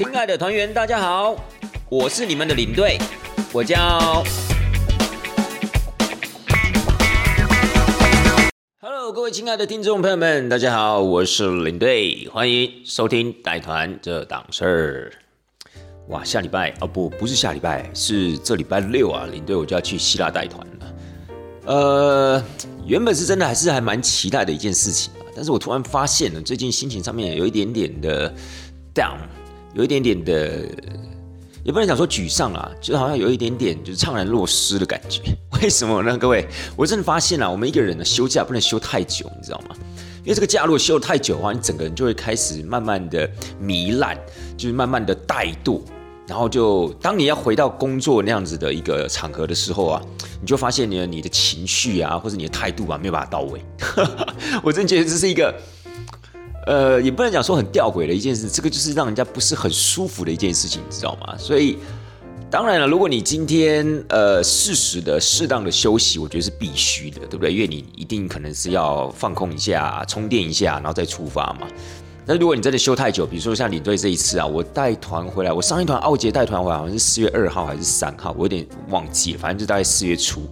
亲爱的团员，大家好，我是你们的领队，我叫。Hello，各位亲爱的听众朋友们，大家好，我是领队，欢迎收听带团这档事儿。哇，下礼拜哦不，不是下礼拜，是这礼拜六啊，领队我就要去希腊带团了。呃，原本是真的还是还蛮期待的一件事情啊，但是我突然发现了，最近心情上面有一点点的 down，有一点点的，也不能讲说沮丧啊，就好像有一点点就是怅然若失的感觉。为什么呢？各位，我真的发现啊，我们一个人呢休假不能休太久，你知道吗？因为这个假如果休太久的话，你整个人就会开始慢慢的糜烂，就是慢慢的怠惰。然后就当你要回到工作那样子的一个场合的时候啊，你就发现你的你的情绪啊，或者你的态度啊，没有办法到位。我真觉得这是一个，呃，也不能讲说很吊诡的一件事，这个就是让人家不是很舒服的一件事情，你知道吗？所以当然了，如果你今天呃适时的、适当的休息，我觉得是必须的，对不对？因为你一定可能是要放空一下、充电一下，然后再出发嘛。那如果你真的休太久，比如说像领队这一次啊，我带团回来，我上一团奥杰带团回来好像是四月二号还是三号，我有点忘记了，反正就大概四月初。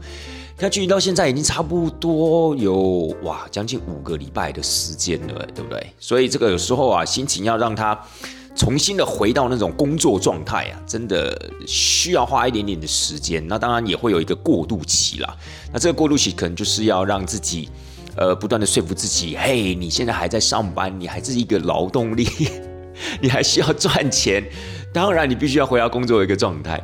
看距离到现在已经差不多有哇将近五个礼拜的时间了，对不对？所以这个有时候啊，心情要让他重新的回到那种工作状态啊，真的需要花一点点的时间。那当然也会有一个过渡期啦。那这个过渡期可能就是要让自己。呃，不断的说服自己，嘿，你现在还在上班，你还是一个劳动力，你还需要赚钱，当然你必须要回到工作的一个状态。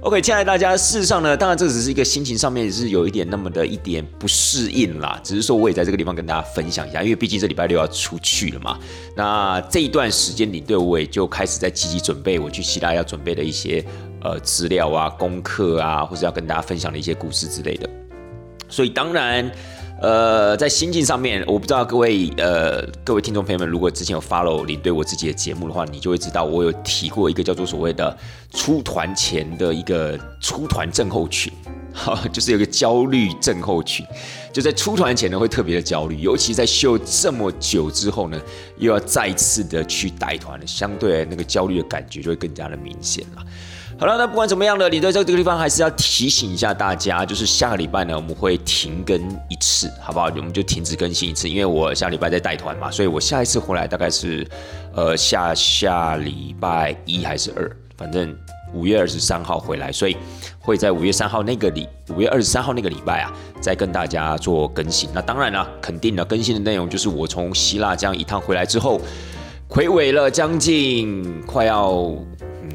OK，亲爱大家，事实上呢，当然这只是一个心情上面是有一点那么的一点不适应啦，只是说我也在这个地方跟大家分享一下，因为毕竟这礼拜六要出去了嘛。那这一段时间领队我也就开始在积极准备我去希腊要准备的一些呃资料啊、功课啊，或者要跟大家分享的一些故事之类的。所以当然。呃，在心境上面，我不知道各位呃各位听众朋友们，如果之前有 follow 你对我自己的节目的话，你就会知道我有提过一个叫做所谓的出团前的一个出团症候群，哈，就是有个焦虑症候群，就在出团前呢会特别的焦虑，尤其在秀这么久之后呢，又要再次的去带团，相对那个焦虑的感觉就会更加的明显了。好了，那不管怎么样呢，你在这个地方还是要提醒一下大家，就是下个礼拜呢，我们会停更一次，好不好？我们就停止更新一次，因为我下礼拜在带团嘛，所以我下一次回来大概是，呃，下下礼拜一还是二，反正五月二十三号回来，所以会在五月三号那个礼，五月二十三号那个礼拜啊，再跟大家做更新。那当然了，肯定的更新的内容就是我从希腊这样一趟回来之后，回违了将近快要。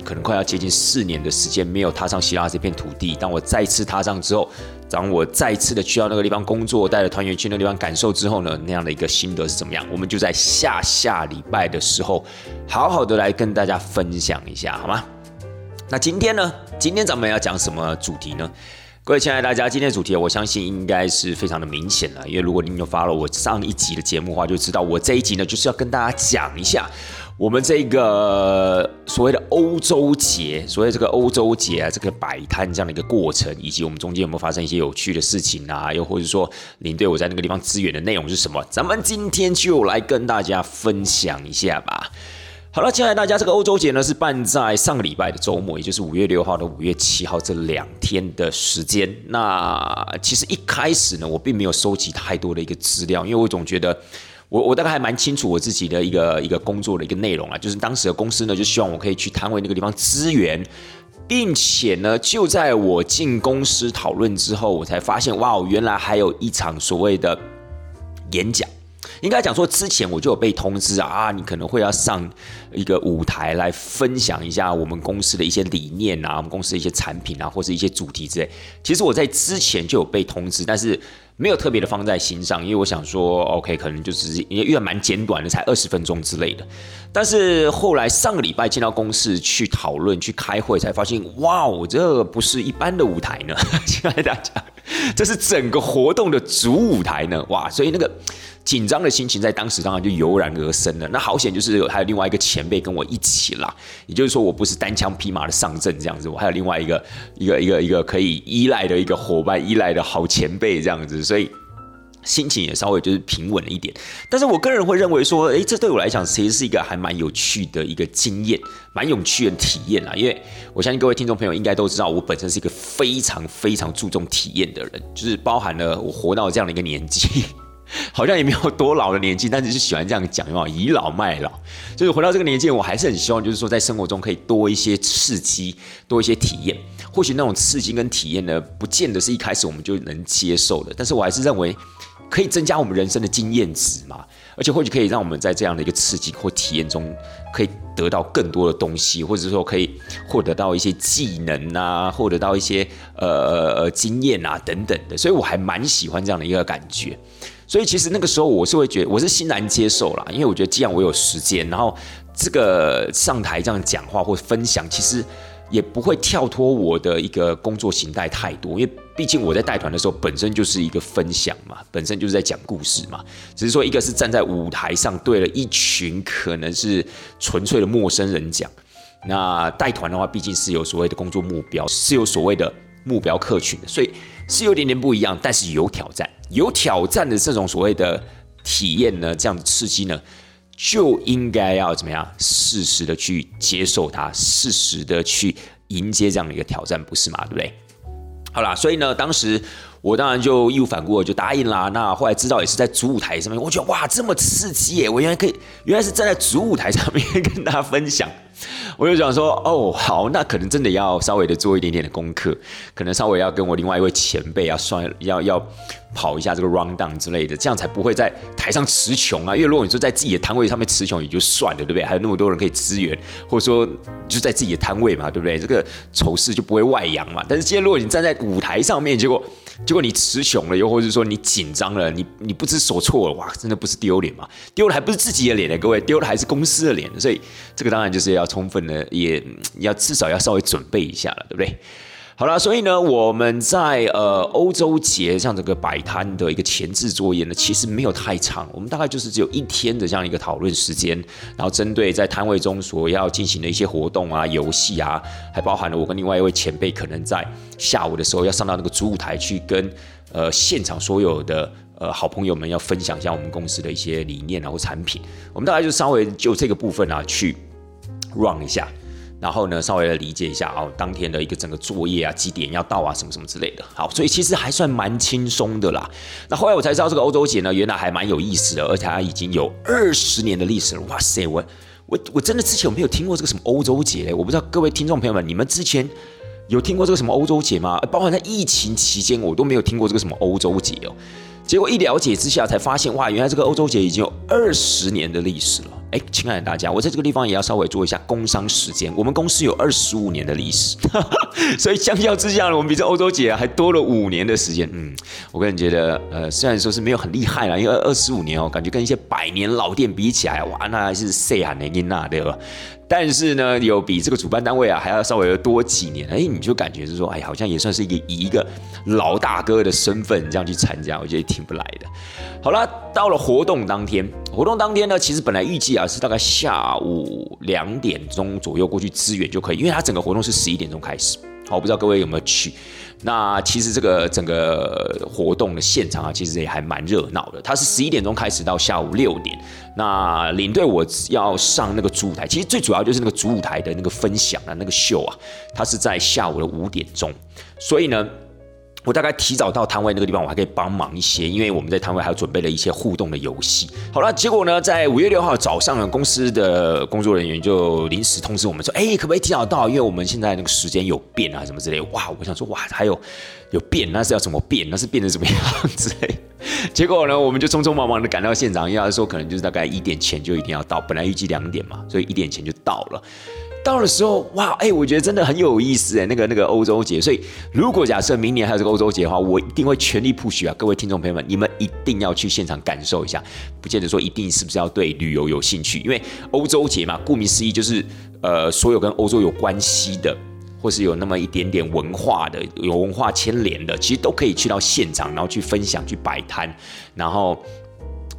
可能快要接近四年的时间没有踏上希腊这片土地。当我再次踏上之后，当我再次的去到那个地方工作，带着团员去那个地方感受之后呢，那样的一个心得是怎么样？我们就在下下礼拜的时候，好好的来跟大家分享一下，好吗？那今天呢？今天咱们要讲什么主题呢？各位亲爱的大家，今天的主题我相信应该是非常的明显了，因为如果您有发了我上一集的节目的话，就知道我这一集呢就是要跟大家讲一下。我们这个所谓的欧洲节，所谓这个欧洲节啊，这个摆摊这样的一个过程，以及我们中间有没有发生一些有趣的事情啊？又或者说，您对我在那个地方支援的内容是什么？咱们今天就来跟大家分享一下吧。好了，亲爱的大家，这个欧洲节呢是办在上个礼拜的周末，也就是五月六号到五月七号这两天的时间。那其实一开始呢，我并没有收集太多的一个资料，因为我总觉得。我我大概还蛮清楚我自己的一个一个工作的一个内容啊，就是当时的公司呢就希望我可以去摊位那个地方支援，并且呢就在我进公司讨论之后，我才发现哇，原来还有一场所谓的演讲。应该讲说，之前我就有被通知啊，你可能会要上一个舞台来分享一下我们公司的一些理念啊，我们公司的一些产品啊，或者一些主题之类。其实我在之前就有被通知，但是没有特别的放在心上，因为我想说，OK，可能就是因为因为蛮简短的，才二十分钟之类的。但是后来上个礼拜进到公司去讨论、去开会，才发现，哇，我这不是一般的舞台呢，亲爱的大家，这是整个活动的主舞台呢，哇，所以那个。紧张的心情在当时当然就油然而生了。那好险，就是有还有另外一个前辈跟我一起啦，也就是说我不是单枪匹马的上阵这样子，我还有另外一个一个一个一个可以依赖的一个伙伴，依赖的好前辈这样子，所以心情也稍微就是平稳了一点。但是我个人会认为说，诶，这对我来讲其实是一个还蛮有趣的一个经验，蛮有趣的体验啦。因为我相信各位听众朋友应该都知道，我本身是一个非常非常注重体验的人，就是包含了我活到这样的一个年纪。好像也没有多老的年纪，但只是喜欢这样讲嘛，倚老卖老。就是回到这个年纪，我还是很希望，就是说在生活中可以多一些刺激，多一些体验。或许那种刺激跟体验呢，不见得是一开始我们就能接受的，但是我还是认为可以增加我们人生的经验值嘛。而且或许可以让我们在这样的一个刺激或体验中，可以得到更多的东西，或者说可以获得到一些技能啊，获得到一些呃呃经验啊等等的。所以我还蛮喜欢这样的一个感觉。所以其实那个时候我是会觉得我是欣然接受啦，因为我觉得既然我有时间，然后这个上台这样讲话或分享，其实也不会跳脱我的一个工作形态太多，因为毕竟我在带团的时候本身就是一个分享嘛，本身就是在讲故事嘛，只是说一个是站在舞台上对了一群可能是纯粹的陌生人讲，那带团的话毕竟是有所谓的工作目标，是有所谓的目标客群的，所以是有点点不一样，但是有挑战。有挑战的这种所谓的体验呢，这样的刺激呢，就应该要怎么样？适时的去接受它，适时的去迎接这样的一个挑战，不是吗？对不对？好啦，所以呢，当时我当然就义无反顾的就答应啦。那后来知道也是在主舞台上面，我觉得哇，这么刺激耶！我原来可以，原来是站在主舞台上面跟大家分享。我就想说，哦，好，那可能真的要稍微的做一点点的功课，可能稍微要跟我另外一位前辈要算，要要跑一下这个 round down 之类的，这样才不会在台上词穷啊。因为如果你说在自己的摊位上面词穷也就算了，对不对？还有那么多人可以支援，或者说就在自己的摊位嘛，对不对？这个丑事就不会外扬嘛。但是今天如果你站在舞台上面，结果结果你词穷了，又或者说你紧张了，你你不知所措了，哇，真的不是丢脸嘛？丢了还不是自己的脸呢，各位，丢了还是公司的脸。所以这个当然就是要充分的，也要至少要稍微准备一下了，对不对？好了，所以呢，我们在呃欧洲节像这个摆摊的一个前置作业呢，其实没有太长，我们大概就是只有一天的这样一个讨论时间，然后针对在摊位中所要进行的一些活动啊、游戏啊，还包含了我跟另外一位前辈可能在下午的时候要上到那个主舞台去跟呃现场所有的呃好朋友们要分享一下我们公司的一些理念啊或产品，我们大概就稍微就这个部分啊去 run 一下。然后呢，稍微的理解一下哦，当天的一个整个作业啊，几点要到啊，什么什么之类的。好，所以其实还算蛮轻松的啦。那后来我才知道，这个欧洲节呢，原来还蛮有意思的，而且它已经有二十年的历史了。哇塞，我我我真的之前我没有听过这个什么欧洲节嘞，我不知道各位听众朋友们，你们之前有听过这个什么欧洲节吗？包括在疫情期间，我都没有听过这个什么欧洲节哦。结果一了解之下，才发现哇，原来这个欧洲节已经有二十年的历史了。哎，亲爱的大家，我在这个地方也要稍微做一下工商时间。我们公司有二十五年的历史，所以相较之下呢，我们比这欧洲姐还多了五年的时间。嗯，我个人觉得，呃，虽然说是没有很厉害啦，因为二十五年哦，感觉跟一些百年老店比起来，哇，那还是谁喊的音呐，对吧？但是呢，有比这个主办单位啊还要稍微多几年，哎，你就感觉是说，哎，好像也算是一个以一个老大哥的身份这样去参加，我觉得挺不来的。好了，到了活动当天，活动当天呢，其实本来预计啊是大概下午两点钟左右过去支援就可以，因为它整个活动是十一点钟开始。好，我不知道各位有没有去。那其实这个整个活动的现场啊，其实也还蛮热闹的。它是十一点钟开始到下午六点。那领队我要上那个主舞台，其实最主要就是那个主舞台的那个分享啊，那个秀啊，它是在下午的五点钟。所以呢。我大概提早到摊位那个地方，我还可以帮忙一些，因为我们在摊位还有准备了一些互动的游戏。好了，结果呢，在五月六号早上，公司的工作人员就临时通知我们说：“哎，可不可以提早到？因为我们现在那个时间有变啊，什么之类。”哇，我想说，哇，还有有变，那是要怎么变？那是变成什么样之类？结果呢，我们就匆匆忙忙的赶到现场，因为说可能就是大概一点前就一定要到，本来预计两点嘛，所以一点前就到了。到的时候，哇，哎，我觉得真的很有意思哎，那个那个欧洲节，所以如果假设明年还有这个欧洲节的话，我一定会全力 push 啊，各位听众朋友们，你们一定要去现场感受一下，不见得说一定是不是要对旅游有兴趣，因为欧洲节嘛，顾名思义就是呃，所有跟欧洲有关系的，或是有那么一点点文化的，有文化牵连的，其实都可以去到现场，然后去分享，去摆摊，然后。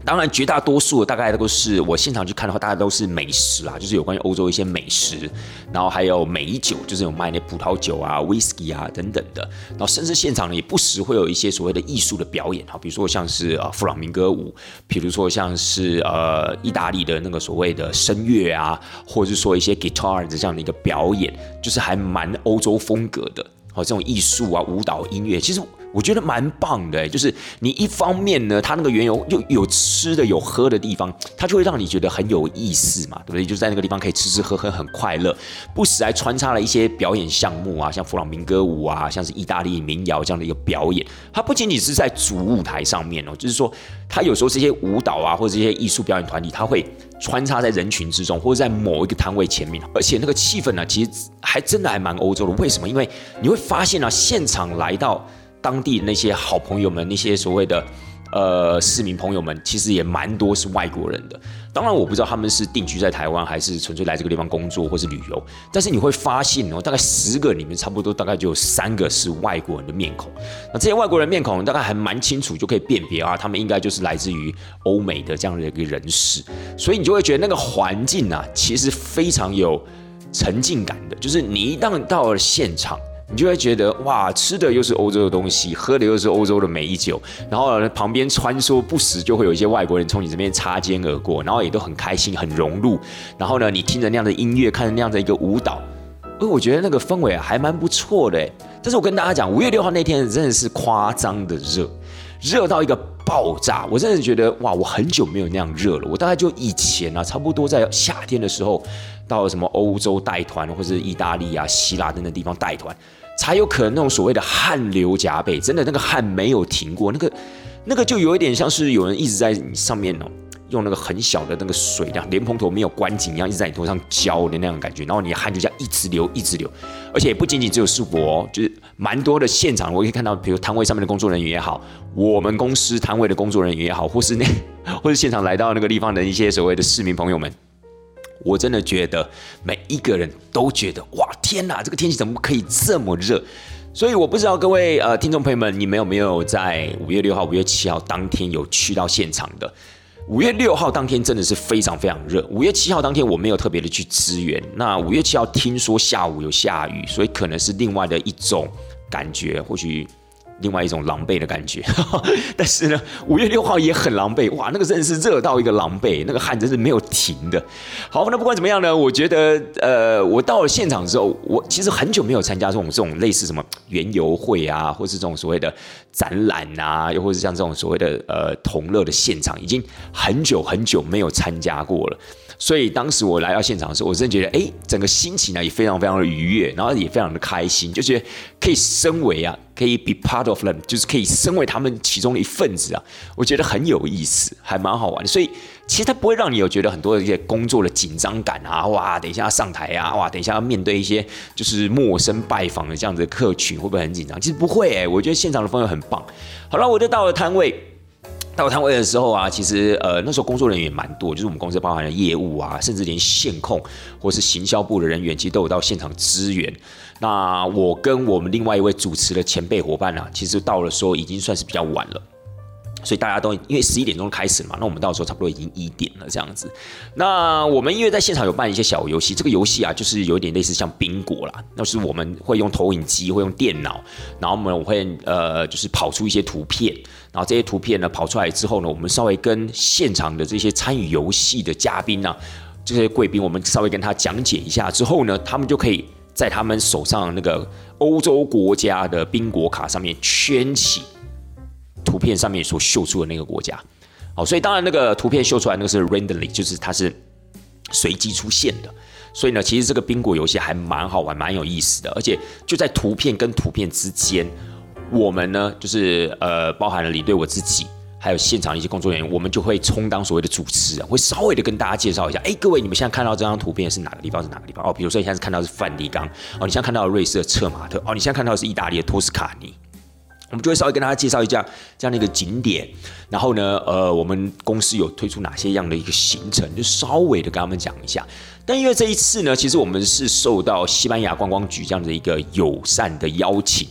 当然，绝大多数大概都是我现场去看的话，大家都是美食啦，就是有关于欧洲一些美食，然后还有美酒，就是有卖那葡萄酒啊、whisky 啊等等的。然后甚至现场呢，也不时会有一些所谓的艺术的表演哈，比如说像是呃弗朗明哥舞，比如说像是呃意大利的那个所谓的声乐啊，或者是说一些 guitar 的这样的一个表演，就是还蛮欧洲风格的。哦，这种艺术啊、舞蹈、音乐，其实。我觉得蛮棒的，就是你一方面呢，它那个原油又有吃的有喝的地方，它就会让你觉得很有意思嘛，对不对？就在那个地方可以吃吃喝喝，很快乐。不时还穿插了一些表演项目啊，像弗朗明歌舞啊，像是意大利民谣这样的一个表演。它不仅仅是在主舞台上面哦，就是说，它有时候这些舞蹈啊，或者这些艺术表演团体，它会穿插在人群之中，或者在某一个摊位前面，而且那个气氛呢，其实还真的还蛮欧洲的。为什么？因为你会发现啊，现场来到。当地那些好朋友们，那些所谓的呃市民朋友们，其实也蛮多是外国人的。当然，我不知道他们是定居在台湾，还是纯粹来这个地方工作或是旅游。但是你会发现哦，大概十个里面，差不多大概就有三个是外国人的面孔。那这些外国人面孔，大概还蛮清楚，就可以辨别啊，他们应该就是来自于欧美的这样的一个人士。所以你就会觉得那个环境啊，其实非常有沉浸感的。就是你一旦到了现场。你就会觉得哇，吃的又是欧洲的东西，喝的又是欧洲的美酒，然后旁边穿梭不时就会有一些外国人从你这边擦肩而过，然后也都很开心，很融入。然后呢，你听着那样的音乐，看着那样的一个舞蹈，哎，我觉得那个氛围还蛮不错的。但是我跟大家讲，五月六号那天真的是夸张的热，热到一个爆炸。我真的觉得哇，我很久没有那样热了。我大概就以前啊，差不多在夏天的时候，到了什么欧洲带团，或者意大利啊、希腊等等地方带团。才有可能那种所谓的汗流浃背，真的那个汗没有停过，那个那个就有一点像是有人一直在上面哦，用那个很小的那个水，量莲蓬头没有关紧一样，一直在你头上浇的那种感觉，然后你的汗就这样一直流一直流，而且不仅仅只有是我，就是蛮多的现场，我可以看到，比如摊位上面的工作人员也好，我们公司摊位的工作人员也好，或是那或是现场来到那个地方的一些所谓的市民朋友们。我真的觉得每一个人都觉得哇天哪，这个天气怎么可以这么热？所以我不知道各位呃听众朋友们，你们有没有在五月六号、五月七号当天有去到现场的？五月六号当天真的是非常非常热，五月七号当天我没有特别的去支援。那五月七号听说下午有下雨，所以可能是另外的一种感觉，或许。另外一种狼狈的感觉，但是呢，五月六号也很狼狈，哇，那个真的是热到一个狼狈，那个汗真是没有停的。好，那不管怎么样呢，我觉得，呃，我到了现场之后，我其实很久没有参加这种这种类似什么园游会啊，或是这种所谓的展览啊，又或是像这种所谓的呃同乐的现场，已经很久很久没有参加过了。所以当时我来到现场的时候，我真的觉得，哎，整个心情呢也非常非常的愉悦，然后也非常的开心，就觉得可以身为啊，可以 be part of them，就是可以身为他们其中的一份子啊，我觉得很有意思，还蛮好玩的。所以其实它不会让你有觉得很多的一些工作的紧张感啊，哇，等一下要上台啊，哇，等一下要面对一些就是陌生拜访的这样子的客群，会不会很紧张？其实不会，哎，我觉得现场的氛围很棒。好了，我就到了摊位。到摊位的时候啊，其实呃那时候工作人员也蛮多，就是我们公司包含了业务啊，甚至连线控或是行销部的人员，其实都有到现场支援。那我跟我们另外一位主持的前辈伙伴啊，其实到了时候已经算是比较晚了。所以大家都因为十一点钟开始嘛，那我们到时候差不多已经一点了这样子。那我们因为在现场有办一些小游戏，这个游戏啊就是有点类似像宾果啦，那是我们会用投影机，会用电脑，然后我们会呃就是跑出一些图片，然后这些图片呢跑出来之后呢，我们稍微跟现场的这些参与游戏的嘉宾呢，这些贵宾，我们稍微跟他讲解一下之后呢，他们就可以在他们手上那个欧洲国家的宾果卡上面圈起。图片上面所秀出的那个国家，好，所以当然那个图片秀出来那个是 randomly，就是它是随机出现的。所以呢，其实这个宾果游戏还蛮好玩，蛮有意思的。而且就在图片跟图片之间，我们呢就是呃，包含了你对我自己，还有现场一些工作人员，我们就会充当所谓的主持人，会稍微的跟大家介绍一下。哎，各位，你们现在看到这张图片是哪个地方？是哪个地方？哦，比如说你现在看到是梵蒂冈，哦，你现在看到瑞士的策马特，哦，你现在看到的是意大利的托斯卡尼。我们就会稍微跟大家介绍一下这样的一个景点，然后呢，呃，我们公司有推出哪些样的一个行程，就稍微的跟他们讲一下。但因为这一次呢，其实我们是受到西班牙观光局这样的一个友善的邀请，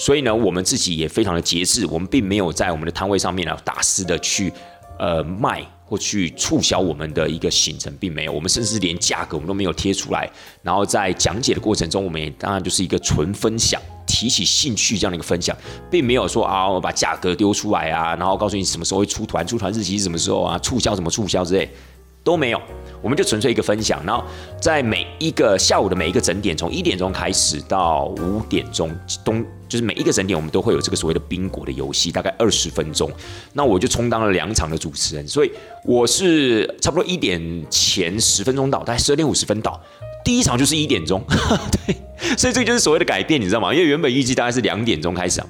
所以呢，我们自己也非常的节制，我们并没有在我们的摊位上面呢大肆的去呃卖或去促销我们的一个行程，并没有。我们甚至连价格我们都没有贴出来。然后在讲解的过程中，我们也当然就是一个纯分享，提起兴趣这样的一个分享，并没有说啊，我把价格丢出来啊，然后告诉你什么时候会出团，出团日期是什么时候啊，促销什么促销之类都没有。我们就纯粹一个分享，然后在每一个下午的每一个整点，从一点钟开始到五点钟，东就是每一个整点，我们都会有这个所谓的宾果的游戏，大概二十分钟。那我就充当了两场的主持人，所以我是差不多一点前十分钟到，大概十二点五十分到。第一场就是一点钟，对，所以这就是所谓的改变，你知道吗？因为原本预计大概是两点钟开始啊。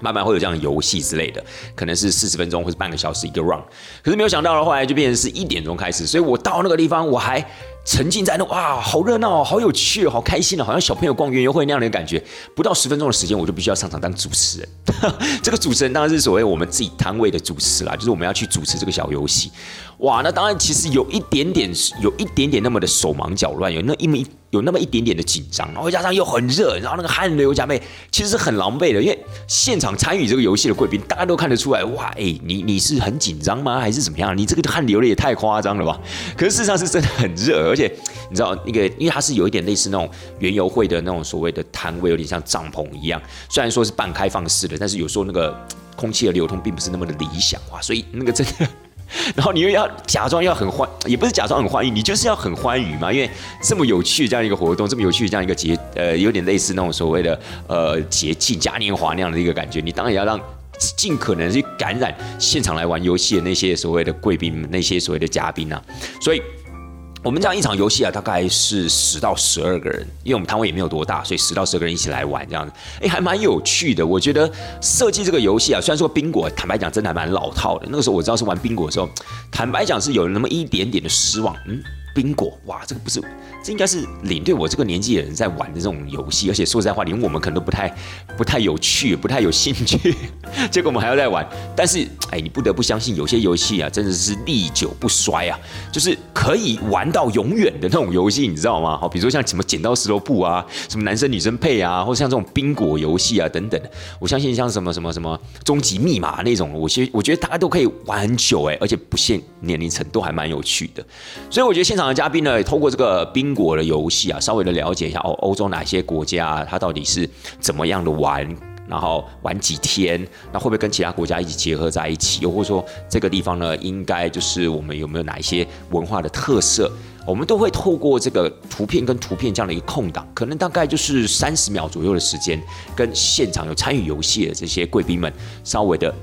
慢慢会有这样的游戏之类的，可能是四十分钟或者半个小时一个 round 可是没有想到的话，就变成是一点钟开始，所以我到那个地方我还。沉浸在那哇，好热闹，好有趣，好开心的，好像小朋友逛园游会那样的感觉。不到十分钟的时间，我就必须要上场当主持人。这个主持人当然是所谓我们自己摊位的主持啦，就是我们要去主持这个小游戏。哇，那当然其实有一点点，有一点点那么的手忙脚乱，有那一米有那么一点点的紧张，然后加上又很热，然后那个汗流浃背，其实是很狼狈的。因为现场参与这个游戏的贵宾，大家都看得出来，哇，哎，你你是很紧张吗？还是怎么样？你这个汗流的也太夸张了吧？可是事实上是真的很热。而且你知道那个，因为它是有一点类似那种园游会的那种所谓的摊位，有点像帐篷一样。虽然说是半开放式的，但是有时候那个空气的流通并不是那么的理想哇。所以那个真的，然后你又要假装要很欢，也不是假装很欢愉，你就是要很欢愉嘛。因为这么有趣这样一个活动，这么有趣这样一个节，呃，有点类似那种所谓的呃节庆嘉年华那样的一个感觉，你当然要让尽可能去感染现场来玩游戏的那些所谓的贵宾，那些所谓的嘉宾啊。所以。我们这样一场游戏啊，大概是十到十二个人，因为我们摊位也没有多大，所以十到十二个人一起来玩这样子，哎，还蛮有趣的。我觉得设计这个游戏啊，虽然说宾果，坦白讲真的还蛮老套的。那个时候我知道是玩宾果的时候，坦白讲是有那么一点点的失望。嗯，宾果，哇，这个不是。这应该是领队我这个年纪的人在玩的这种游戏，而且说实在话，连我们可能都不太、不太有趣、不太有兴趣。结果我们还要再玩，但是哎，你不得不相信，有些游戏啊，真的是历久不衰啊，就是可以玩到永远的那种游戏，你知道吗？好，比如说像什么剪刀石头布啊，什么男生女生配啊，或者像这种宾果游戏啊等等，我相信像什么什么什么终极密码那种，我其实我觉得大家都可以玩很久哎，而且不限年龄层，都还蛮有趣的。所以我觉得现场的嘉宾呢，透过这个宾。果的游戏啊，稍微的了解一下哦，欧洲哪些国家它到底是怎么样的玩，然后玩几天，那会不会跟其他国家一起结合在一起？又或者说这个地方呢，应该就是我们有没有哪一些文化的特色？我们都会透过这个图片跟图片这样的一个空档，可能大概就是三十秒左右的时间，跟现场有参与游戏的这些贵宾们稍微的。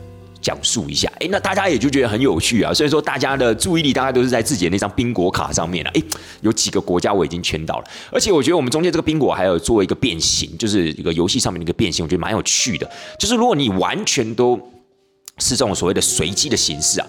讲述一下，哎，那大家也就觉得很有趣啊。所以说，大家的注意力大概都是在自己的那张宾果卡上面了。哎，有几个国家我已经圈到了，而且我觉得我们中间这个宾果还有做一个变形，就是一个游戏上面的一个变形，我觉得蛮有趣的。就是如果你完全都是这种所谓的随机的形式啊。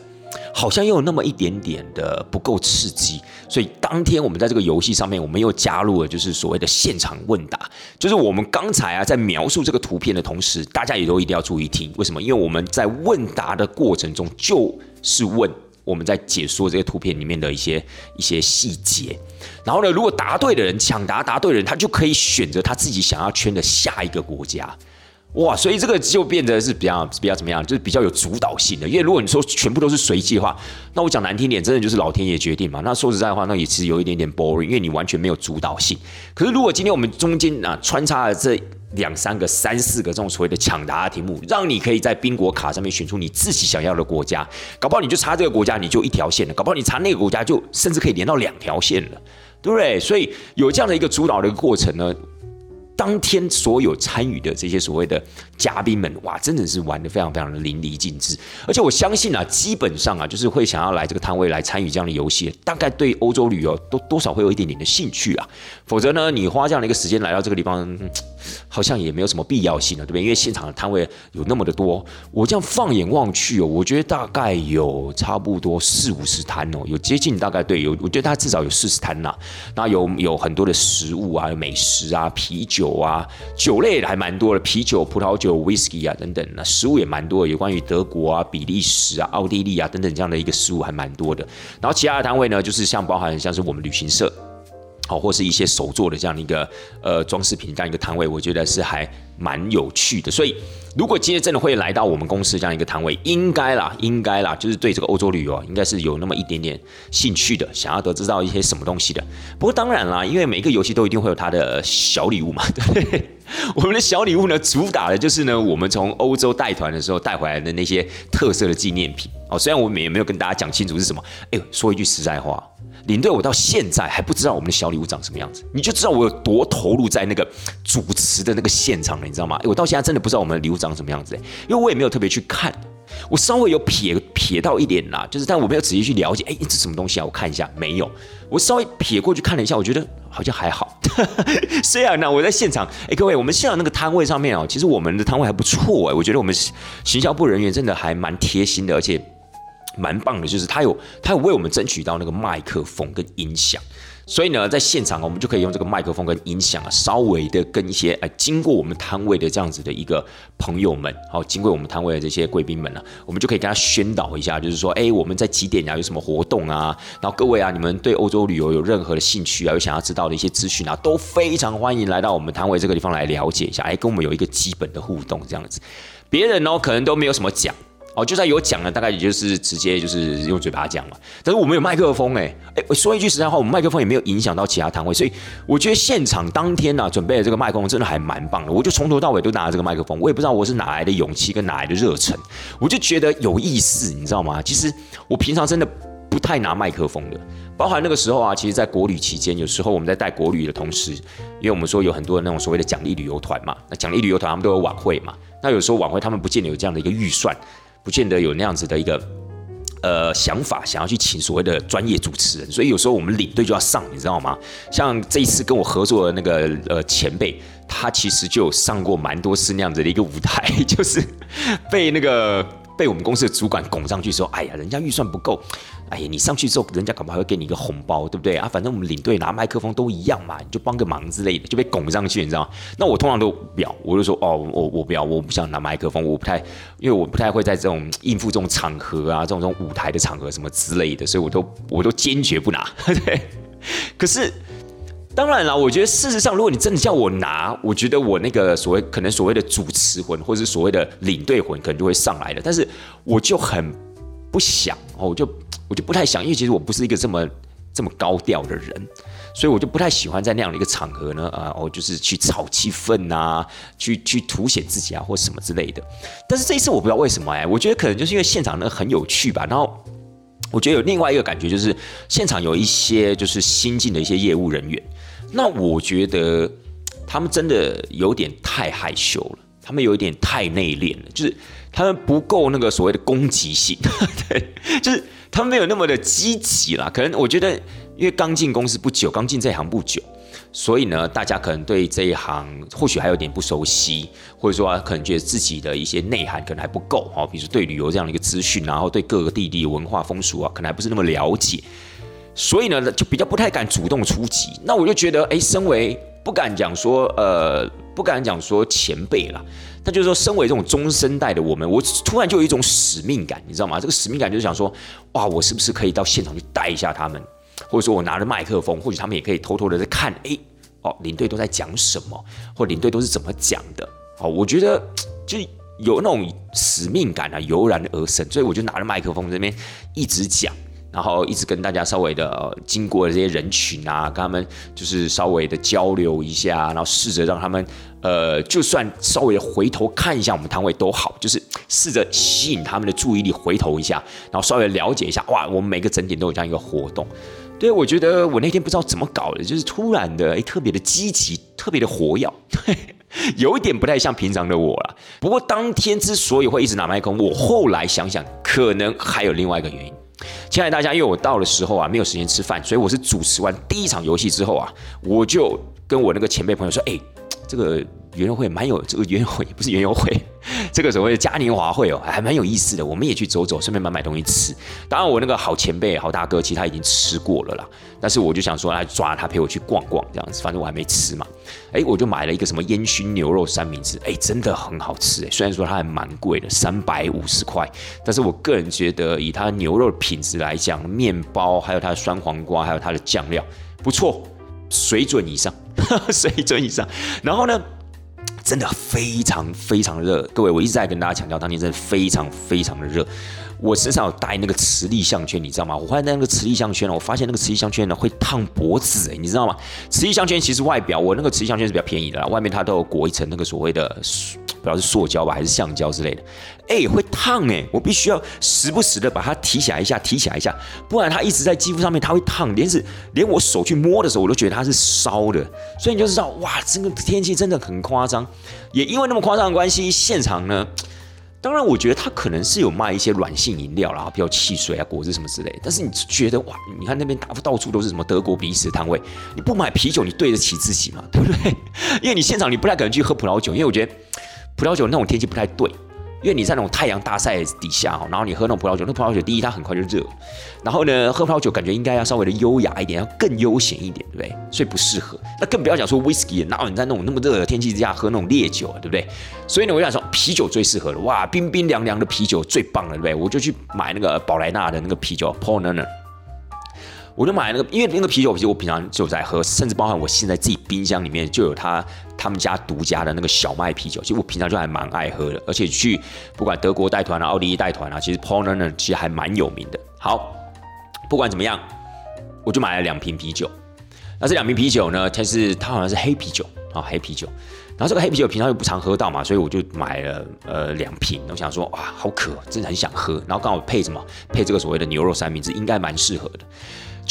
好像又有那么一点点的不够刺激，所以当天我们在这个游戏上面，我们又加入了就是所谓的现场问答，就是我们刚才啊在描述这个图片的同时，大家也都一定要注意听，为什么？因为我们在问答的过程中，就是问我们在解说这些图片里面的一些一些细节，然后呢，如果答对的人抢答答对的人，他就可以选择他自己想要圈的下一个国家。哇，所以这个就变得是比较比较怎么样，就是比较有主导性的。因为如果你说全部都是随机的话，那我讲难听点，真的就是老天爷决定嘛。那说实在话，那也其实有一点点 boring，因为你完全没有主导性。可是如果今天我们中间啊穿插了这两三个、三四个这种所谓的抢答题目，让你可以在宾果卡上面选出你自己想要的国家，搞不好你就插这个国家你就一条线了，搞不好你插那个国家就甚至可以连到两条线了，对不对？所以有这样的一个主导的一个过程呢。当天所有参与的这些所谓的嘉宾们，哇，真的是玩的非常非常的淋漓尽致。而且我相信啊，基本上啊，就是会想要来这个摊位来参与这样的游戏，大概对欧洲旅游都多少会有一点点的兴趣啊。否则呢，你花这样的一个时间来到这个地方。好像也没有什么必要性了，对不对？因为现场的摊位有那么的多，我这样放眼望去哦，我觉得大概有差不多四五十摊哦，有接近大概对，有我觉得它至少有四十摊呐。那有有很多的食物啊，美食啊，啤酒啊，酒类还蛮多的，啤酒、葡萄酒、whisky 啊等等。那食物也蛮多的，有关于德国啊、比利时啊、奥地利啊等等这样的一个食物还蛮多的。然后其他的摊位呢，就是像包含像是我们旅行社。好，或是一些手做的这样的一个呃装饰品这样一个摊位，我觉得是还蛮有趣的。所以，如果今天真的会来到我们公司这样一个摊位，应该啦，应该啦，就是对这个欧洲旅游应该是有那么一点点兴趣的，想要得知到一些什么东西的。不过当然啦，因为每个游戏都一定会有它的小礼物嘛，对不对。我们的小礼物呢，主打的就是呢，我们从欧洲带团的时候带回来的那些特色的纪念品哦。虽然我们也没有跟大家讲清楚是什么，哎呦，说一句实在话。领队，我到现在还不知道我们的小礼物长什么样子，你就知道我有多投入在那个主持的那个现场了，你知道吗？我到现在真的不知道我们的礼物长什么样子，因为我也没有特别去看，我稍微有瞥瞥到一点啦，就是但我没有仔细去了解，哎，这什么东西啊？我看一下，没有，我稍微瞥过去看了一下，我觉得好像还好。虽然呢，我在现场，哎，各位，我们现场那个摊位上面哦，其实我们的摊位还不错哎，我觉得我们行销部人员真的还蛮贴心的，而且。蛮棒的，就是他有他有为我们争取到那个麦克风跟音响，所以呢，在现场我们就可以用这个麦克风跟音响啊，稍微的跟一些哎经过我们摊位的这样子的一个朋友们，好，经过我们摊位的这些贵宾们呢，我们就可以跟他宣导一下，就是说，哎，我们在几点呀，有什么活动啊？然后各位啊，你们对欧洲旅游有任何的兴趣啊，有想要知道的一些资讯啊，都非常欢迎来到我们摊位这个地方来了解一下，哎，跟我们有一个基本的互动这样子。别人呢，可能都没有什么讲。哦，就算有讲了，大概也就是直接就是用嘴巴讲嘛。但是我们有麦克风，哎哎，我说一句实在话，我们麦克风也没有影响到其他摊位，所以我觉得现场当天呢准备的这个麦克风真的还蛮棒的。我就从头到尾都拿着这个麦克风，我也不知道我是哪来的勇气跟哪来的热忱，我就觉得有意思，你知道吗？其实我平常真的不太拿麦克风的，包含那个时候啊，其实，在国旅期间，有时候我们在带国旅的同时，因为我们说有很多的那种所谓的奖励旅游团嘛，那奖励旅游团他们都有晚会嘛，那有时候晚会他们不见得有这样的一个预算。不见得有那样子的一个呃想法，想要去请所谓的专业主持人，所以有时候我们领队就要上，你知道吗？像这一次跟我合作的那个呃前辈，他其实就上过蛮多次那样子的一个舞台，就是被那个。被我们公司的主管拱上去说：“哎呀，人家预算不够，哎呀，你上去之后，人家搞不好会给你一个红包，对不对啊？反正我们领队拿麦克风都一样嘛，你就帮个忙之类的，就被拱上去，你知道吗？那我通常都表，我就说哦，我我不要，我不想拿麦克风，我不太，因为我不太会在这种应付这种场合啊，这种这种舞台的场合什么之类的，所以我都我都坚决不拿。对，可是。”当然了，我觉得事实上，如果你真的叫我拿，我觉得我那个所谓可能所谓的主持魂，或者是所谓的领队魂，可能就会上来了。但是我就很不想哦，我就我就不太想，因为其实我不是一个这么这么高调的人，所以我就不太喜欢在那样的一个场合呢，啊，我就是去炒气氛啊，去去凸显自己啊，或什么之类的。但是这一次我不知道为什么哎，我觉得可能就是因为现场呢很有趣吧，然后我觉得有另外一个感觉就是现场有一些就是新进的一些业务人员。那我觉得他们真的有点太害羞了，他们有一点太内敛了，就是他们不够那个所谓的攻击性，对，就是他们没有那么的积极啦。可能我觉得，因为刚进公司不久，刚进这行不久，所以呢，大家可能对这一行或许还有点不熟悉，或者说可能觉得自己的一些内涵可能还不够哦，比如说对旅游这样的一个资讯，然后对各个地地文化风俗啊，可能还不是那么了解。所以呢，就比较不太敢主动出击。那我就觉得，哎，身为不敢讲说，呃，不敢讲说前辈了。那就是说，身为这种中生代的我们，我突然就有一种使命感，你知道吗？这个使命感就是想说，哇，我是不是可以到现场去带一下他们？或者说我拿着麦克风，或许他们也可以偷偷的在看，哎，哦，领队都在讲什么，或领队都是怎么讲的？哦，我觉得就有那种使命感啊，油然而生。所以我就拿着麦克风这边一直讲。然后一直跟大家稍微的经过这些人群啊，跟他们就是稍微的交流一下，然后试着让他们呃，就算稍微的回头看一下我们摊位都好，就是试着吸引他们的注意力，回头一下，然后稍微了解一下，哇，我们每个整点都有这样一个活动。对，我觉得我那天不知道怎么搞的，就是突然的哎，特别的积极，特别的活跃，对，有一点不太像平常的我了。不过当天之所以会一直拿麦克风，我后来想想，可能还有另外一个原因。亲爱的大家，因为我到的时候啊，没有时间吃饭，所以我是主持完第一场游戏之后啊，我就跟我那个前辈朋友说：“哎，这个园游会蛮有，这个园游会 不是园游会，这个所谓的嘉年华会哦，还蛮有意思的。我们也去走走，顺便买买东西吃。当然，我那个好前辈、好大哥，其实他已经吃过了啦。但是我就想说，来抓他陪我去逛逛，这样子，反正我还没吃嘛。哎，我就买了一个什么烟熏牛肉三明治，哎，真的很好吃哎。虽然说它还蛮贵的，三百五十块，但是我个人觉得，以它牛肉的品质来讲，面包还有它的酸黄瓜，还有它的酱料，不错。水准以上，水准以上。然后呢，真的非常非常热。各位，我一直在跟大家强调，当天真的非常非常的热。我身上有带那个磁力项圈，你知道吗？我发现那个磁力项圈呢，我发现那个磁力项圈呢会烫脖子，哎，你知道吗？磁力项圈其实外表，我那个磁力项圈是比较便宜的，外面它都有裹一层那个所谓的，不知道是塑胶吧还是橡胶之类的，哎，会烫哎，我必须要时不时的把它提起来一下，提起来一下，不然它一直在肌肤上面，它会烫，连是连我手去摸的时候，我都觉得它是烧的，所以你就知道，哇，这个天气真的很夸张，也因为那么夸张的关系，现场呢。当然，我觉得他可能是有卖一些软性饮料啦，比如汽水啊、果汁什么之类。但是你觉得哇，你看那边到到处都是什么德国比利时摊位，你不买啤酒，你对得起自己吗？对不对？因为你现场你不太可能去喝葡萄酒，因为我觉得葡萄酒那种天气不太对。因为你在那种太阳大晒底下，然后你喝那种葡萄酒，那葡萄酒第一它很快就热，然后呢，喝葡萄酒感觉应该要稍微的优雅一点，要更悠闲一点，对不对？所以不适合。那更不要讲说 whisky，哪有你在那种那么热的天气之下喝那种烈酒，对不对？所以呢，我想说啤酒最适合了，哇，冰冰凉凉的啤酒最棒了，对不对？我就去买那个宝莱纳的那个啤酒 p a u l n e r 我就买那个，因为那个啤酒，其实我平常就在喝，甚至包含我现在自己冰箱里面就有他他们家独家的那个小麦啤酒，其实我平常就还蛮爱喝的。而且去不管德国带团啊、奥地利带团啊，其实 p o r n e r 其实还蛮有名的。好，不管怎么样，我就买了两瓶啤酒。那这两瓶啤酒呢，它是它好像是黑啤酒啊，黑啤酒。然后这个黑啤酒平常又不常喝到嘛，所以我就买了呃两瓶。我想说哇，好渴，真的很想喝。然后刚好配什么？配这个所谓的牛肉三明治，应该蛮适合的。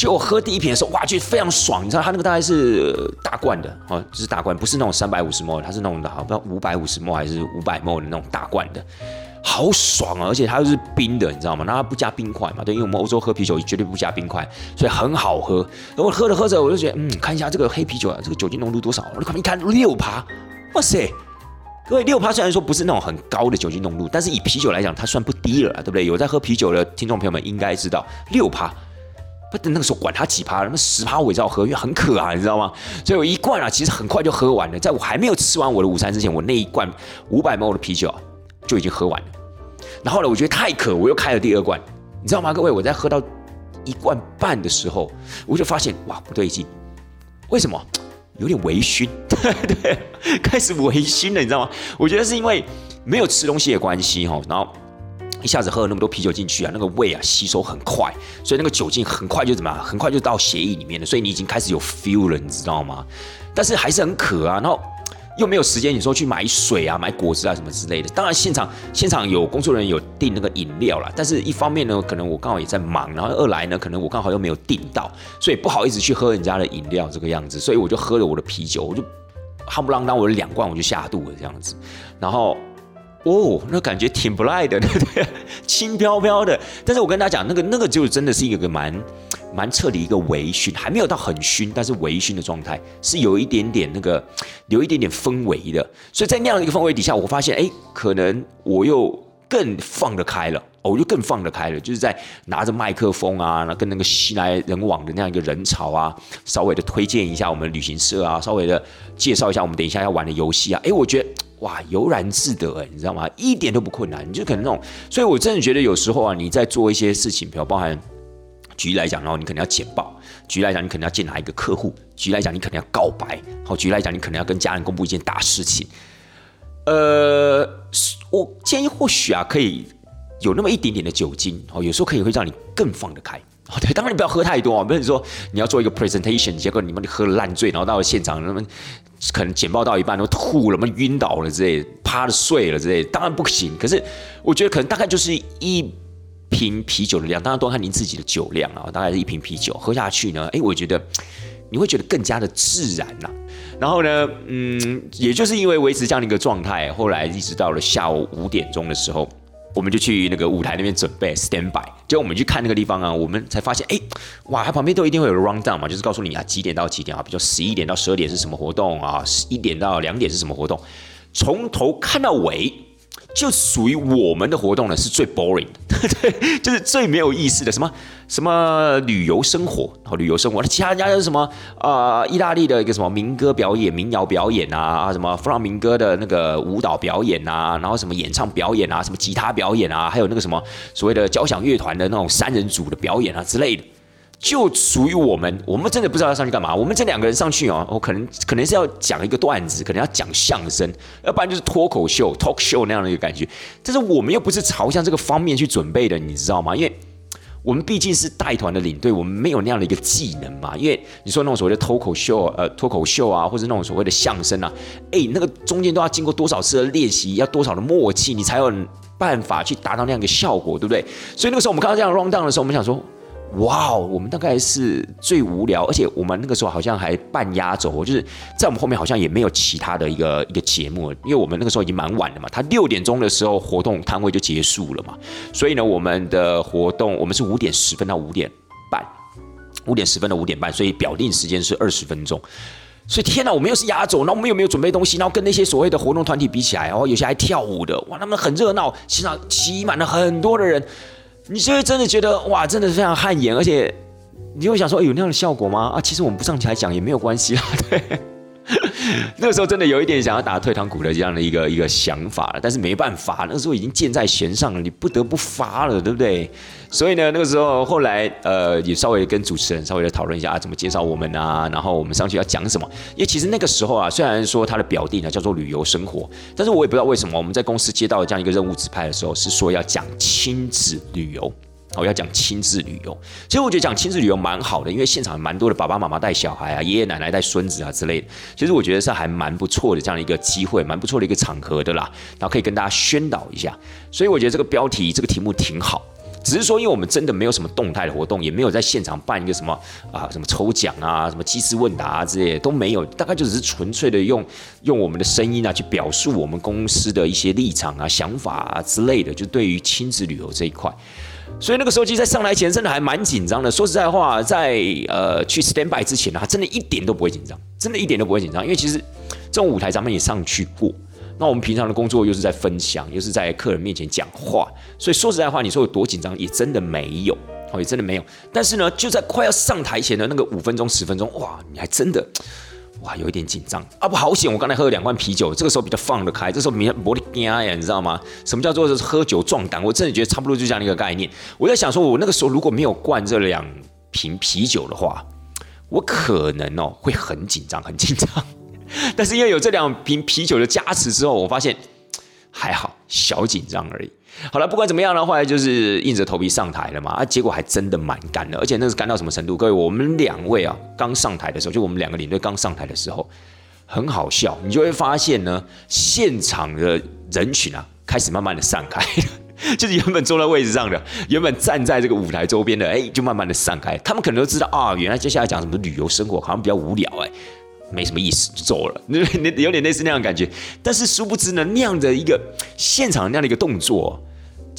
就我喝第一瓶的时候，哇，就非常爽。你知道它那个大概是大罐的哦，就是大罐，不是那种三百五十 ml，它是那种的，好不知道五百五十 ml 还是五百 ml 的那种大罐的，好爽啊！而且它又是冰的，你知道吗？那它不加冰块嘛？对，因为我们欧洲喝啤酒绝对不加冰块，所以很好喝。然后喝着喝着，我就觉得，嗯，看一下这个黑啤酒啊，这个酒精浓度多少？我看一看，六趴，哇塞！各位，六趴虽然说不是那种很高的酒精浓度，但是以啤酒来讲，它算不低了，对不对？有在喝啤酒的听众朋友们应该知道，六趴。不，那个时候管他几趴，那十趴我也要喝，因为很渴啊，你知道吗？所以我一罐啊，其实很快就喝完了。在我还没有吃完我的午餐之前，我那一罐五百 ml 的啤酒啊就已经喝完了。然后呢，我觉得太渴，我又开了第二罐，你知道吗？各位，我在喝到一罐半的时候，我就发现哇不对劲，为什么？有点微醺，对 对，开始微醺了，你知道吗？我觉得是因为没有吃东西的关系哈，然后。一下子喝了那么多啤酒进去啊，那个胃啊吸收很快，所以那个酒精很快就怎么样，很快就到血液里面了，所以你已经开始有 feel 了，你知道吗？但是还是很渴啊，然后又没有时间，你说去买水啊、买果汁啊什么之类的。当然现场现场有工作人员有订那个饮料啦，但是一方面呢，可能我刚好也在忙，然后二来呢，可能我刚好又没有订到，所以不好意思去喝人家的饮料这个样子，所以我就喝了我的啤酒，我就夯不啷当我的两罐我就下肚了这样子，然后。哦，那感觉挺不赖的，对不对？轻飘飘的。但是我跟他讲，那个那个就真的是一个蛮蛮彻底一个微醺，还没有到很熏，但是微醺的状态是有一点点那个有一点点氛围的。所以在那样的一个氛围底下，我发现哎，可能我又更放得开了，我就更放得开了，就是在拿着麦克风啊，跟那个熙来人往的那样一个人潮啊，稍微的推荐一下我们旅行社啊，稍微的介绍一下我们等一下要玩的游戏啊，哎，我觉得。哇，悠然自得哎，你知道吗？一点都不困难，你就可能那种，所以我真的觉得有时候啊，你在做一些事情，比如包含举例来讲，然后你可能要简报；举例来讲，你可能要见哪一个客户；举例来讲，你可能要告白；好，举例来讲，你可能要跟家人公布一件大事情。呃，我建议或许啊，可以有那么一点点的酒精，哦，有时候可以会让你更放得开。哦，对，当然你不要喝太多啊，比如说你要做一个 presentation，结果你们喝了烂醉，然后到了现场，那么。可能简报到一半都吐了嘛，晕倒了之类，趴着睡了之类，当然不行。可是我觉得可能大概就是一瓶啤酒的量，当然多看您自己的酒量啊。大概是一瓶啤酒喝下去呢，哎，我觉得你会觉得更加的自然呐。然后呢，嗯，也就是因为维持这样的一个状态，后来一直到了下午五点钟的时候。我们就去那个舞台那边准备 stand by，结果我们去看那个地方啊，我们才发现，哎，哇，它旁边都一定会有 round down 嘛，就是告诉你啊几点到几点啊，比如说十一点到十二点是什么活动啊，十一点到两点是什么活动，从头看到尾。就属于我们的活动呢，是最 boring 的，对，就是最没有意思的。什么什么旅游生活，然后旅游生活，其他人家是什么啊？意大利的一个什么民歌表演、民谣表演啊，什么弗朗明哥的那个舞蹈表演啊，然后什么演唱表演啊，什么吉他表演啊，还有那个什么所谓的交响乐团的那种三人组的表演啊之类的，就属于我们，我们真的不知道要上去干嘛。我们这两个人上去哦，我可能可能是要讲一个段子，可能要讲相声，要不然就是脱口秀 （talk show） 那样的一个感觉。但是我们又不是朝向这个方面去准备的，你知道吗？因为我们毕竟是带团的领队，我们没有那样的一个技能嘛。因为你说那种所谓的脱口秀，呃，脱口秀啊，或者那种所谓的相声啊，哎，那个中间都要经过多少次的练习，要多少的默契，你才有办法去达到那样一个效果，对不对？所以那个时候我们看到这样 run down 的时候，我们想说。哇哦，我们大概是最无聊，而且我们那个时候好像还半压轴，就是在我们后面好像也没有其他的一个一个节目，因为我们那个时候已经蛮晚的嘛，他六点钟的时候活动摊位就结束了嘛，所以呢，我们的活动我们是五点十分到五点半，五点十分到五点半，所以表定时间是二十分钟，所以天哪，我们又是压轴，那我们又没有准备东西，然后跟那些所谓的活动团体比起来，然后有些还跳舞的，哇，他们很热闹，现场挤满了很多的人。你就会真的觉得哇，真的是非常汗颜，而且你会想说，有那样的效果吗？啊，其实我们不上台讲也没有关系啊，对。那个时候真的有一点想要打退堂鼓的这样的一个一个想法了，但是没办法，那个时候已经箭在弦上了，你不得不发了，对不对？所以呢，那个时候后来呃也稍微跟主持人稍微的讨论一下啊，怎么介绍我们啊，然后我们上去要讲什么？因为其实那个时候啊，虽然说他的表弟呢叫做旅游生活，但是我也不知道为什么我们在公司接到这样一个任务指派的时候，是说要讲亲子旅游。我要讲亲自旅游，其实我觉得讲亲子旅游蛮好的，因为现场蛮多的爸爸妈妈带小孩啊，爷爷奶奶带孙子啊之类的。其实我觉得是还蛮不错的这样一个机会，蛮不错的一个场合的啦。然后可以跟大家宣导一下，所以我觉得这个标题这个题目挺好。只是说，因为我们真的没有什么动态的活动，也没有在现场办一个什么啊什么抽奖啊、什么机智问答啊之类的都没有，大概就只是纯粹的用用我们的声音啊去表述我们公司的一些立场啊、想法啊之类的，就对于亲子旅游这一块。所以那个时候，其实在上台前真的还蛮紧张的。说实在话，在呃去 stand by 之前呢，他真的一点都不会紧张，真的一点都不会紧张。因为其实这种舞台咱们也上去过，那我们平常的工作又是在分享，又是在客人面前讲话，所以说实在话，你说有多紧张，也真的没有，哦，也真的没有。但是呢，就在快要上台前的那个五分钟、十分钟，哇，你还真的。哇，有一点紧张啊！不好险，我刚才喝了两罐啤酒，这个时候比较放得开。这时候没没得惊呀，你知道吗？什么叫做喝酒壮胆？我真的觉得差不多就这样一个概念。我在想说，我那个时候如果没有灌这两瓶啤酒的话，我可能哦会很紧张，很紧张。但是因为有这两瓶啤酒的加持之后，我发现还好，小紧张而已。好了，不管怎么样呢，后来，就是硬着头皮上台了嘛。啊，结果还真的蛮干的，而且那是干到什么程度？各位，我们两位啊，刚上台的时候，就我们两个领队刚上台的时候，很好笑。你就会发现呢，现场的人群啊，开始慢慢的散开，就是原本坐在位置上的，原本站在这个舞台周边的，哎，就慢慢的散开。他们可能都知道啊，原来接下来讲什么旅游生活，好像比较无聊，哎。没什么意思，就走了，那有点类似那样的感觉。但是殊不知呢，那样的一个现场那样的一个动作，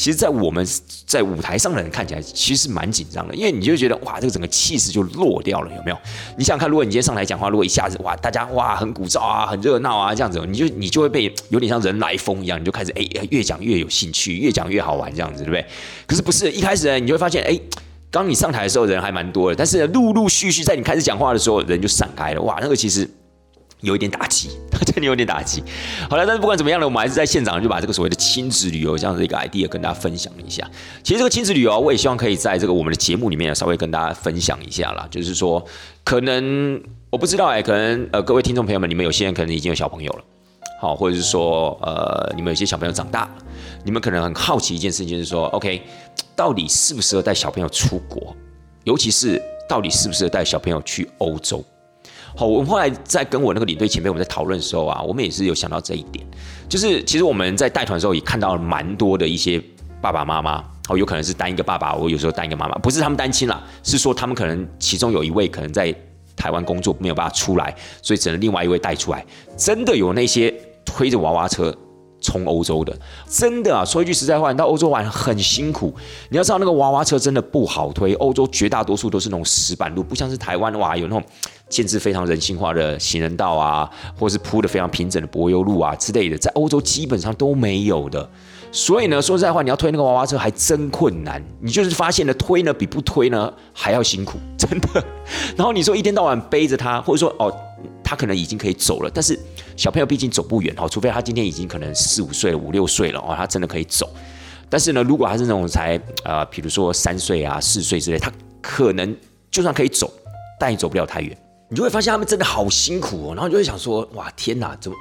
其实，在我们在舞台上的人看起来，其实是蛮紧张的，因为你就觉得哇，这个整个气势就落掉了，有没有？你想想看，如果你今天上台讲话，如果一下子哇，大家哇很鼓噪啊，很热闹啊，这样子，你就你就会被有点像人来疯一样，你就开始哎越讲越有兴趣，越讲越好玩这样子，对不对？可是不是一开始呢，你就会发现哎。刚你上台的时候人还蛮多的，但是陆陆续续在你开始讲话的时候人就散开了，哇，那个其实有一点打击，真的有点打击。好了，但是不管怎么样呢，我们还是在现场就把这个所谓的亲子旅游这样的一个 idea 跟大家分享一下。其实这个亲子旅游，我也希望可以在这个我们的节目里面稍微跟大家分享一下啦。就是说，可能我不知道哎，可能呃各位听众朋友们，你们有些人可能已经有小朋友了，好，或者是说呃你们有些小朋友长大了，你们可能很好奇一件事情，就是说，OK。到底适不适合带小朋友出国？尤其是到底适不适合带小朋友去欧洲？好，我们后来在跟我那个领队前辈我们在讨论的时候啊，我们也是有想到这一点，就是其实我们在带团的时候也看到了蛮多的一些爸爸妈妈，哦，有可能是单一个爸爸，我有时候单一个妈妈，不是他们单亲啦，是说他们可能其中有一位可能在台湾工作没有办法出来，所以只能另外一位带出来。真的有那些推着娃娃车。冲欧洲的，真的啊！说一句实在话，你到欧洲玩很辛苦。你要知道，那个娃娃车真的不好推。欧洲绝大多数都是那种石板路，不像是台湾哇，有那种建制非常人性化的行人道啊，或者是铺的非常平整的柏油路啊之类的，在欧洲基本上都没有的。所以呢，说实在话，你要推那个娃娃车还真困难。你就是发现了推呢比不推呢还要辛苦，真的。然后你说一天到晚背着它，或者说哦。他可能已经可以走了，但是小朋友毕竟走不远哦，除非他今天已经可能四五岁了、五六岁了哦，他真的可以走。但是呢，如果他是那种才呃，比如说三岁啊、四岁之类，他可能就算可以走，但也走不了太远。你就会发现他们真的好辛苦哦，然后就会想说，哇，天哪，怎么？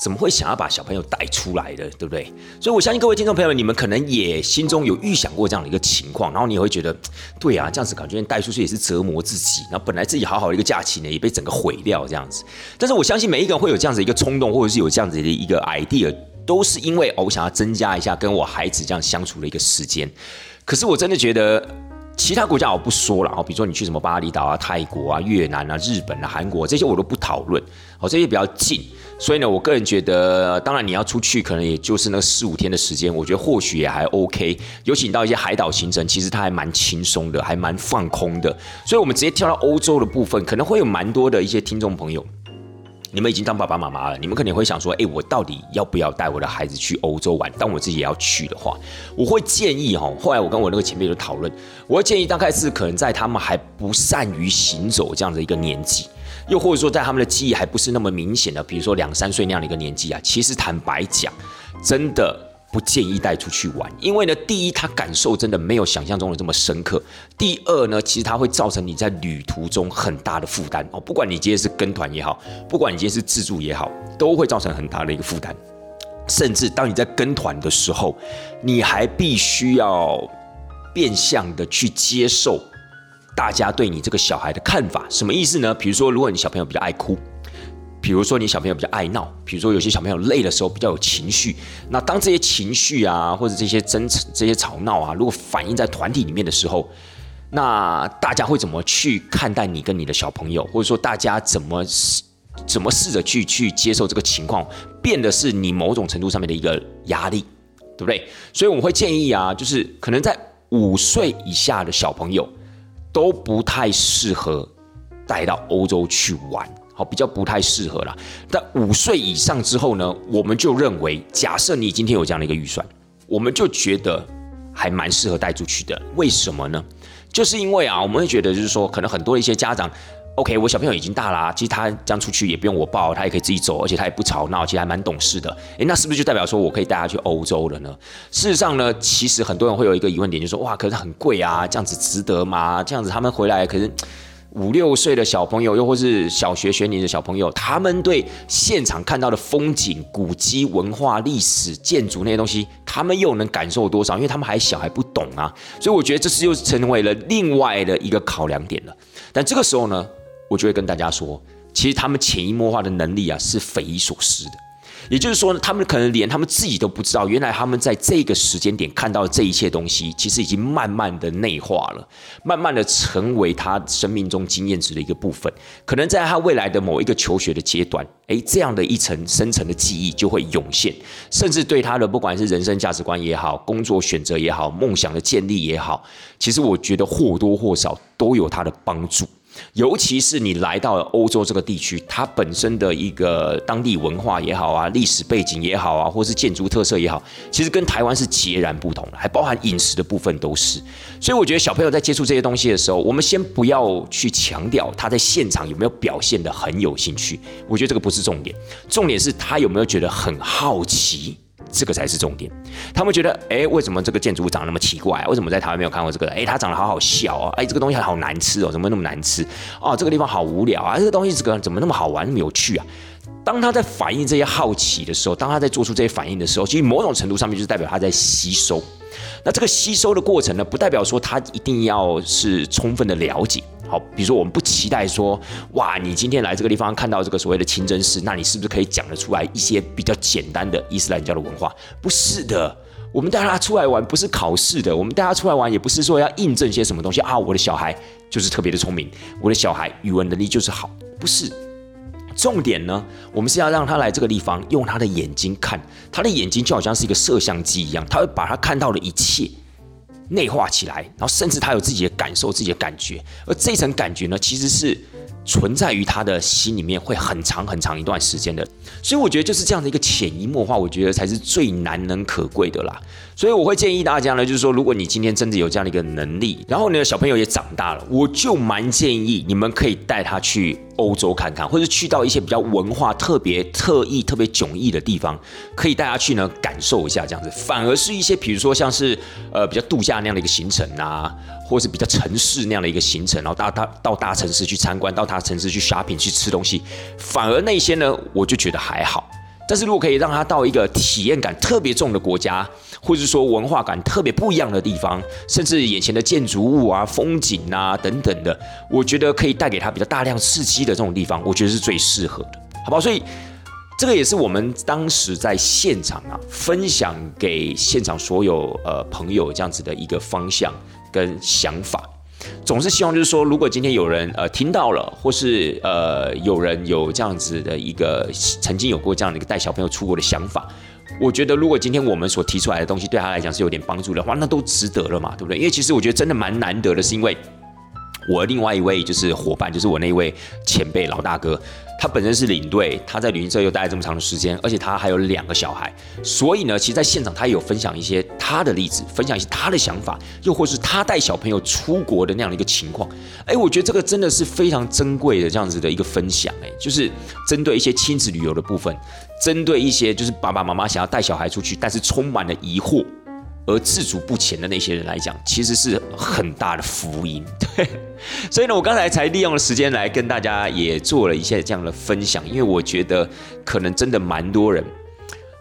怎么会想要把小朋友带出来的，对不对？所以我相信各位听众朋友们，你们可能也心中有预想过这样的一个情况，然后你也会觉得，对啊，这样子感觉带出去也是折磨自己，然后本来自己好好的一个假期呢，也被整个毁掉这样子。但是我相信每一个人会有这样子一个冲动，或者是有这样子的一个 idea，都是因为哦，我想要增加一下跟我孩子这样相处的一个时间。可是我真的觉得。其他国家我不说了，哦，比如说你去什么巴厘岛啊、泰国啊、越南啊、日本啊、韩国这些我都不讨论，哦，这些比较近，所以呢，我个人觉得，当然你要出去，可能也就是那四五天的时间，我觉得或许也还 OK。尤其你到一些海岛行程，其实它还蛮轻松的，还蛮放空的。所以，我们直接跳到欧洲的部分，可能会有蛮多的一些听众朋友。你们已经当爸爸妈妈了，你们可能会想说：，哎，我到底要不要带我的孩子去欧洲玩？当我自己也要去的话，我会建议哈。后来我跟我那个前辈就讨论，我会建议大概是可能在他们还不善于行走这样的一个年纪，又或者说在他们的记忆还不是那么明显的，比如说两三岁那样的一个年纪啊。其实坦白讲，真的。不建议带出去玩，因为呢，第一，他感受真的没有想象中的这么深刻；第二呢，其实它会造成你在旅途中很大的负担哦。不管你今天是跟团也好，不管你今天是自助也好，都会造成很大的一个负担。甚至当你在跟团的时候，你还必须要变相的去接受大家对你这个小孩的看法。什么意思呢？比如说，如果你小朋友比较爱哭。比如说你小朋友比较爱闹，比如说有些小朋友累的时候比较有情绪，那当这些情绪啊或者这些争吵、这些吵闹啊，如果反映在团体里面的时候，那大家会怎么去看待你跟你的小朋友，或者说大家怎么怎么试着去去接受这个情况，变的是你某种程度上面的一个压力，对不对？所以我会建议啊，就是可能在五岁以下的小朋友都不太适合带到欧洲去玩。比较不太适合啦。但五岁以上之后呢，我们就认为，假设你今天有这样的一个预算，我们就觉得还蛮适合带出去的。为什么呢？就是因为啊，我们会觉得就是说，可能很多一些家长，OK，我小朋友已经大啦，其实他这样出去也不用我抱，他也可以自己走，而且他也不吵闹，其实还蛮懂事的。诶，那是不是就代表说我可以带他去欧洲了呢？事实上呢，其实很多人会有一个疑问点，就是说，哇，可是很贵啊，这样子值得吗？这样子他们回来可是。五六岁的小朋友，又或是小学学年的小朋友，他们对现场看到的风景、古迹、文化、历史、建筑那些东西，他们又能感受多少？因为他们还小，还不懂啊。所以我觉得这是又成为了另外的一个考量点了。但这个时候呢，我就会跟大家说，其实他们潜移默化的能力啊，是匪夷所思的。也就是说呢，他们可能连他们自己都不知道，原来他们在这个时间点看到这一切东西，其实已经慢慢的内化了，慢慢的成为他生命中经验值的一个部分。可能在他未来的某一个求学的阶段，诶，这样的一层深层的记忆就会涌现，甚至对他的不管是人生价值观也好，工作选择也好，梦想的建立也好，其实我觉得或多或少都有他的帮助。尤其是你来到了欧洲这个地区，它本身的一个当地文化也好啊，历史背景也好啊，或是建筑特色也好，其实跟台湾是截然不同的，还包含饮食的部分都是。所以我觉得小朋友在接触这些东西的时候，我们先不要去强调他在现场有没有表现的很有兴趣，我觉得这个不是重点，重点是他有没有觉得很好奇。这个才是重点。他们觉得，哎，为什么这个建筑物长得那么奇怪？为什么在台湾没有看过这个？哎，它长得好好笑哦！哎，这个东西好难吃哦，怎么那么难吃？哦，这个地方好无聊啊！这个东西这个怎么那么好玩，那么有趣啊？当他在反映这些好奇的时候，当他在做出这些反应的时候，其实某种程度上面就是代表他在吸收。那这个吸收的过程呢，不代表说他一定要是充分的了解。好，比如说我们不期待说，哇，你今天来这个地方看到这个所谓的清真寺，那你是不是可以讲得出来一些比较简单的伊斯兰教的文化？不是的，我们带他出来玩不是考试的，我们带他出来玩也不是说要印证些什么东西啊。我的小孩就是特别的聪明，我的小孩语文能力就是好，不是。重点呢，我们是要让他来这个地方，用他的眼睛看，他的眼睛就好像是一个摄像机一样，他会把他看到的一切。内化起来，然后甚至他有自己的感受、自己的感觉，而这层感觉呢，其实是存在于他的心里面，会很长很长一段时间的。所以我觉得就是这样的一个潜移默化，我觉得才是最难能可贵的啦。所以我会建议大家呢，就是说，如果你今天真的有这样的一个能力，然后你的小朋友也长大了，我就蛮建议你们可以带他去欧洲看看，或者去到一些比较文化特别、特异、特别迥异的地方，可以带他去呢感受一下这样子。反而是一些比如说像是呃比较度假那样的一个行程啊。或是比较城市那样的一个行程，然后到大到大城市去参观，到大城市去 shopping 去吃东西，反而那些呢，我就觉得还好。但是如果可以让他到一个体验感特别重的国家，或者说文化感特别不一样的地方，甚至眼前的建筑物啊、风景啊等等的，我觉得可以带给他比较大量刺激的这种地方，我觉得是最适合的，好不好？所以这个也是我们当时在现场啊分享给现场所有呃朋友这样子的一个方向跟想法。总是希望就是说，如果今天有人呃听到了，或是呃有人有这样子的一个曾经有过这样的一个带小朋友出国的想法，我觉得如果今天我们所提出来的东西对他来讲是有点帮助的话，那都值得了嘛，对不对？因为其实我觉得真的蛮难得的，是因为我另外一位就是伙伴，就是我那位前辈老大哥。他本身是领队，他在旅行社又待了这么长的时间，而且他还有两个小孩，所以呢，其实在现场他也有分享一些他的例子，分享一些他的想法，又或是他带小朋友出国的那样的一个情况。哎，我觉得这个真的是非常珍贵的这样子的一个分享，哎，就是针对一些亲子旅游的部分，针对一些就是爸爸妈妈想要带小孩出去，但是充满了疑惑。而自主不前的那些人来讲，其实是很大的福音。对，所以呢，我刚才才利用了时间来跟大家也做了一些这样的分享，因为我觉得可能真的蛮多人，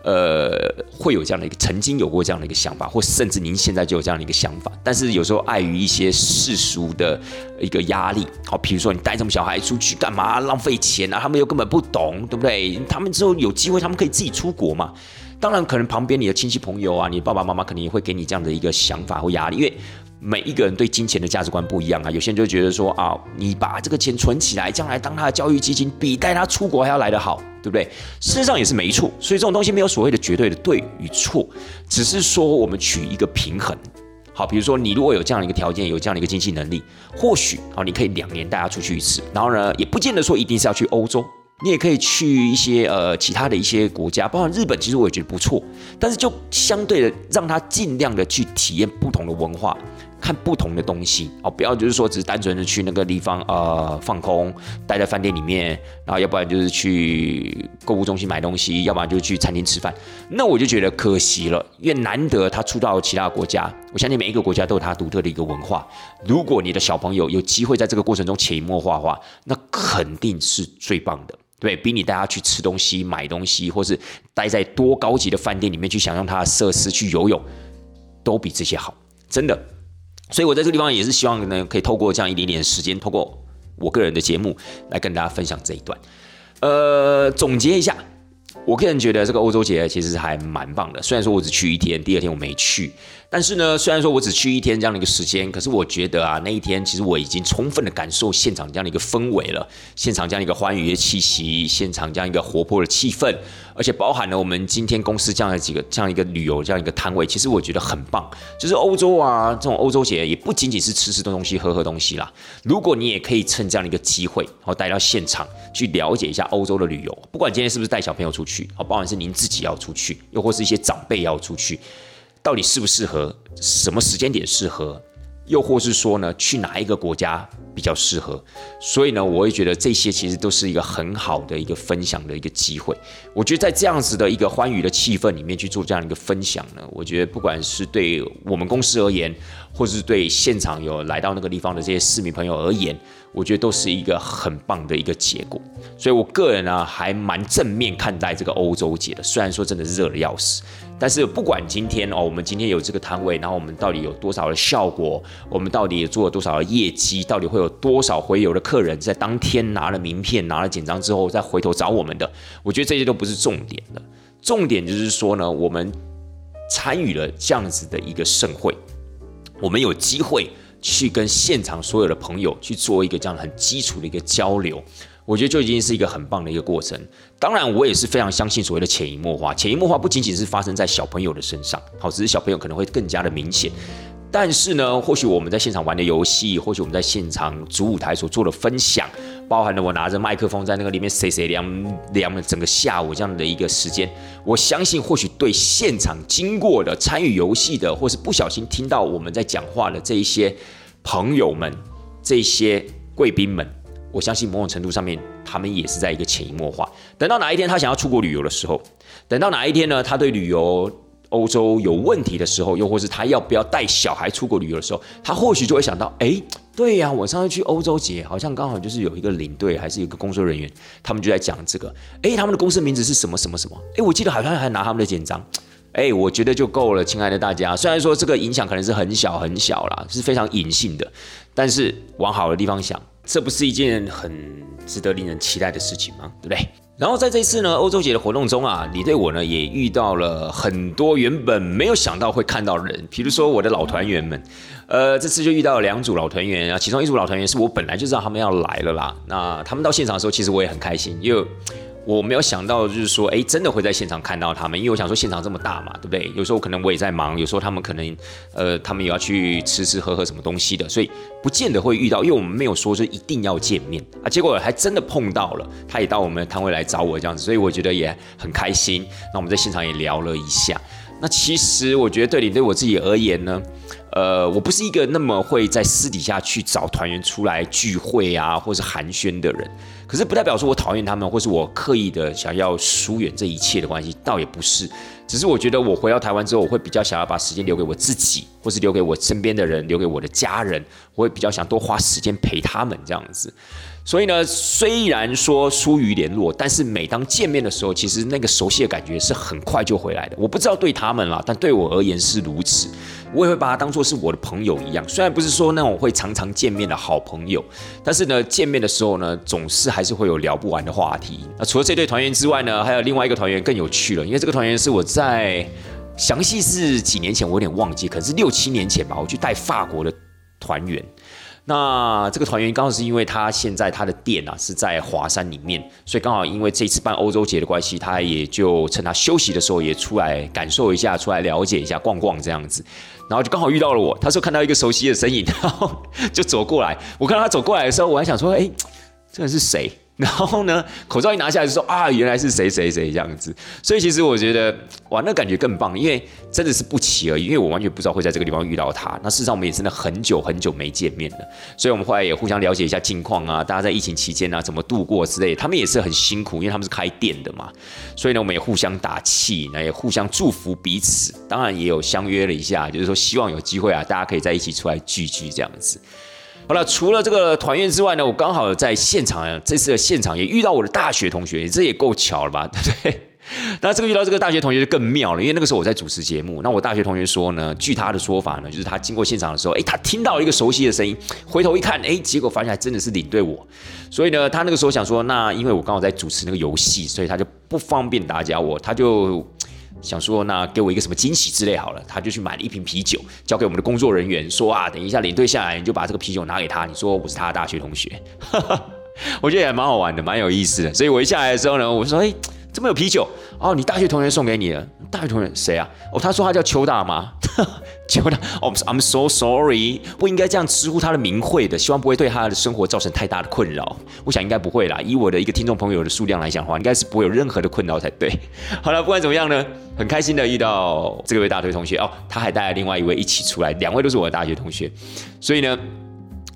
呃，会有这样的一个曾经有过这样的一个想法，或甚至您现在就有这样的一个想法，但是有时候碍于一些世俗的一个压力，好，比如说你带这么小孩出去干嘛，浪费钱啊，他们又根本不懂，对不对？他们之后有机会，他们可以自己出国嘛。当然，可能旁边你的亲戚朋友啊，你爸爸妈妈肯定也会给你这样的一个想法或压力，因为每一个人对金钱的价值观不一样啊。有些人就觉得说啊，你把这个钱存起来，将来当他的教育基金，比带他出国还要来得好，对不对？事实上也是没错。所以这种东西没有所谓的绝对的对与错，只是说我们取一个平衡。好，比如说你如果有这样的一个条件，有这样的一个经济能力，或许啊，你可以两年带他出去一次，然后呢，也不见得说一定是要去欧洲。你也可以去一些呃其他的一些国家，包括日本，其实我也觉得不错。但是就相对的，让他尽量的去体验不同的文化。看不同的东西哦，不要就是说只是单纯的去那个地方呃放空，待在饭店里面，然后要不然就是去购物中心买东西，要不然就去餐厅吃饭。那我就觉得可惜了，因为难得他出到其他国家，我相信每一个国家都有他独特的一个文化。如果你的小朋友有机会在这个过程中潜移默化的话，那肯定是最棒的，对比你带他去吃东西、买东西，或是待在多高级的饭店里面去享用它的设施、去游泳，都比这些好，真的。所以，我在这个地方也是希望呢，可以透过这样一点点时间，透过我个人的节目来跟大家分享这一段。呃，总结一下，我个人觉得这个欧洲节其实还蛮棒的。虽然说我只去一天，第二天我没去。但是呢，虽然说我只去一天这样的一个时间，可是我觉得啊，那一天其实我已经充分的感受现场这样的一个氛围了，现场这样一个欢愉的气息，现场这样一个活泼的气氛，而且包含了我们今天公司这样的几个这样一个旅游这样一个摊位，其实我觉得很棒。就是欧洲啊，这种欧洲节也不仅仅是吃吃东西、喝喝东西啦。如果你也可以趁这样的一个机会，然后带到现场去了解一下欧洲的旅游，不管今天是不是带小朋友出去，好，包含是您自己要出去，又或是一些长辈要出去。到底适不适合？什么时间点适合？又或是说呢，去哪一个国家比较适合？所以呢，我会觉得这些其实都是一个很好的一个分享的一个机会。我觉得在这样子的一个欢愉的气氛里面去做这样一个分享呢，我觉得不管是对我们公司而言，或是对现场有来到那个地方的这些市民朋友而言，我觉得都是一个很棒的一个结果。所以我个人呢，还蛮正面看待这个欧洲节的。虽然说真的热的要死。但是不管今天哦，我们今天有这个摊位，然后我们到底有多少的效果？我们到底做了多少的业绩？到底会有多少回游的客人在当天拿了名片、拿了简章之后再回头找我们的？我觉得这些都不是重点的，重点就是说呢，我们参与了这样子的一个盛会，我们有机会去跟现场所有的朋友去做一个这样很基础的一个交流。我觉得就已经是一个很棒的一个过程。当然，我也是非常相信所谓的潜移默化。潜移默化不仅仅是发生在小朋友的身上，好，只是小朋友可能会更加的明显。但是呢，或许我们在现场玩的游戏，或许我们在现场主舞台所做的分享，包含了我拿着麦克风在那个里面谁谁凉凉了整个下午这样的一个时间，我相信或许对现场经过的参与游戏的，或是不小心听到我们在讲话的这一些朋友们，这些贵宾们。我相信某种程度上面，他们也是在一个潜移默化。等到哪一天他想要出国旅游的时候，等到哪一天呢？他对旅游欧洲有问题的时候，又或是他要不要带小孩出国旅游的时候，他或许就会想到，哎，对呀，我上次去欧洲节，好像刚好就是有一个领队，还是有一个工作人员，他们就在讲这个，哎，他们的公司名字是什么什么什么？哎，我记得好像还拿他们的简章。哎，我觉得就够了，亲爱的大家。虽然说这个影响可能是很小很小啦，是非常隐性的，但是往好的地方想，这不是一件很值得令人期待的事情吗？对不对？然后在这次呢欧洲节的活动中啊，你对我呢也遇到了很多原本没有想到会看到的人，比如说我的老团员们。呃，这次就遇到了两组老团员啊，其中一组老团员是我本来就知道他们要来了啦。那他们到现场的时候，其实我也很开心，因为。我没有想到，就是说，哎，真的会在现场看到他们，因为我想说现场这么大嘛，对不对？有时候可能我也在忙，有时候他们可能，呃，他们也要去吃吃喝喝什么东西的，所以不见得会遇到，因为我们没有说是一定要见面啊。结果还真的碰到了，他也到我们的摊位来找我这样子，所以我觉得也很开心。那我们在现场也聊了一下。那其实我觉得对你对我自己而言呢？呃，我不是一个那么会在私底下去找团员出来聚会啊，或是寒暄的人。可是不代表说我讨厌他们，或是我刻意的想要疏远这一切的关系，倒也不是。只是我觉得我回到台湾之后，我会比较想要把时间留给我自己，或是留给我身边的人，留给我的家人。我会比较想多花时间陪他们这样子。所以呢，虽然说疏于联络，但是每当见面的时候，其实那个熟悉的感觉是很快就回来的。我不知道对他们啦，但对我而言是如此。我也会把他当做是我的朋友一样，虽然不是说那种会常常见面的好朋友，但是呢，见面的时候呢，总是还是会有聊不完的话题。那除了这对团员之外呢，还有另外一个团员更有趣了，因为这个团员是我在详细是几年前，我有点忘记，可能是六七年前吧，我去带法国的团员。那这个团员刚好是因为他现在他的店啊是在华山里面，所以刚好因为这次办欧洲节的关系，他也就趁他休息的时候也出来感受一下，出来了解一下，逛逛这样子。然后就刚好遇到了我，他说看到一个熟悉的身影，然后就走过来。我看到他走过来的时候，我还想说，哎，这个人是谁？然后呢，口罩一拿下来就说啊，原来是谁谁谁这样子。所以其实我觉得哇，那感觉更棒，因为真的是不期而遇，因为我完全不知道会在这个地方遇到他。那事实上我们也真的很久很久没见面了，所以我们后来也互相了解一下近况啊，大家在疫情期间啊怎么度过之类。他们也是很辛苦，因为他们是开店的嘛，所以呢我们也互相打气，那也互相祝福彼此。当然也有相约了一下，就是说希望有机会啊，大家可以在一起出来聚聚这样子。好了，除了这个团员之外呢，我刚好在现场，这次的现场也遇到我的大学同学，这也够巧了吧，对 不对？那这个遇到这个大学同学就更妙了，因为那个时候我在主持节目，那我大学同学说呢，据他的说法呢，就是他经过现场的时候，哎，他听到一个熟悉的声音，回头一看，哎，结果发现还真的是领队我，所以呢，他那个时候想说，那因为我刚好在主持那个游戏，所以他就不方便打搅我，他就。想说那给我一个什么惊喜之类好了，他就去买了一瓶啤酒，交给我们的工作人员，说啊，等一下领队下来，你就把这个啤酒拿给他，你说我是他的大学同学，我觉得也蛮好玩的，蛮有意思的。所以我一下来的时候呢，我说，哎，怎么有啤酒？哦，你大学同学送给你的。大学同学谁啊？哦，他说他叫邱大妈。邱大，哦，I'm so sorry，不应该这样直呼他的名讳的，希望不会对他的生活造成太大的困扰。我想应该不会啦，以我的一个听众朋友的数量来讲的话，应该是不会有任何的困扰才对。好了，不管怎么样呢，很开心的遇到这位大学同学哦，他还带了另外一位一起出来，两位都是我的大学同学，所以呢。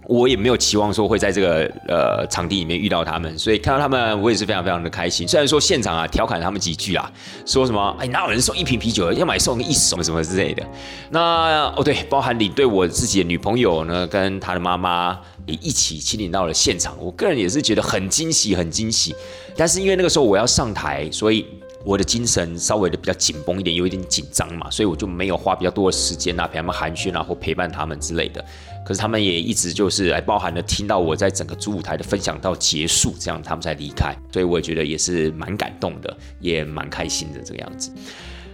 我也没有期望说会在这个呃场地里面遇到他们，所以看到他们，我也是非常非常的开心。虽然说现场啊调侃他们几句啊，说什么哎哪有人送一瓶啤酒，要买送一手什么之类的。那哦对，包含领队我自己的女朋友呢，跟她的妈妈也一起亲临到了现场。我个人也是觉得很惊喜，很惊喜。但是因为那个时候我要上台，所以。我的精神稍微的比较紧绷一点，有一点紧张嘛，所以我就没有花比较多的时间啊陪他们寒暄啊或陪伴他们之类的。可是他们也一直就是来包含的听到我在整个主舞台的分享到结束，这样他们才离开。所以我觉得也是蛮感动的，也蛮开心的这个样子。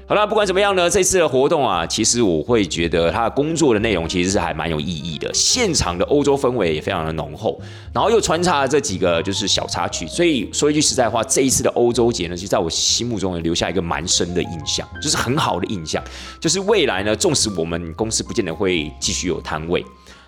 好了，不管怎么样呢，这次的活动啊，其实我会觉得他工作的内容其实是还蛮有意义的。现场的欧洲氛围也非常的浓厚，然后又穿插了这几个就是小插曲，所以说一句实在话，这一次的欧洲节呢，就在我心目中也留下一个蛮深的印象，就是很好的印象。就是未来呢，纵使我们公司不见得会继续有摊位。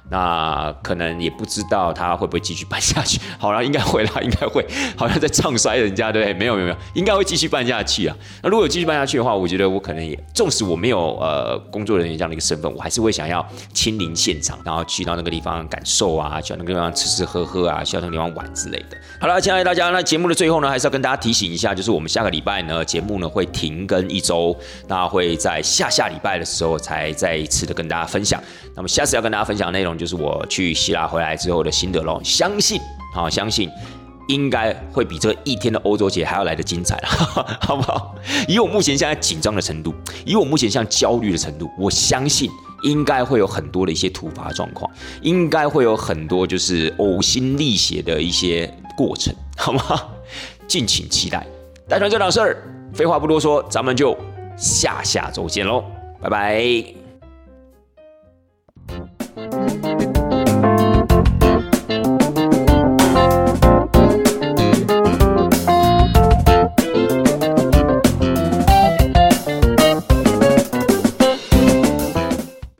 那可能也不知道他会不会继续办下去。好了，应该会啦，应该会。好像在唱衰人家，对不对？没有没有没有，应该会继续办下去啊。那如果继续办下去的话，我觉得我可能也，纵使我没有呃工作人员这样的一个身份，我还是会想要亲临现场，然后去到那个地方感受啊，去到那个地方吃吃喝喝啊，去到那个地方玩之类的。好了，亲爱的大家，那节目的最后呢，还是要跟大家提醒一下，就是我们下个礼拜呢，节目呢会停更一周，那会在下下礼拜的时候才再一次的跟大家分享。那么下次要跟大家分享内容就是我去希腊回来之后的心得喽。相信啊，相信应该会比这一天的欧洲节还要来的精彩了，好不好？以我目前现在紧张的程度，以我目前像焦虑的程度，我相信应该会有很多的一些突发状况，应该会有很多就是呕心沥血的一些过程，好吗？敬请期待。带团这档事儿，废话不多说，咱们就下下周见喽，拜拜。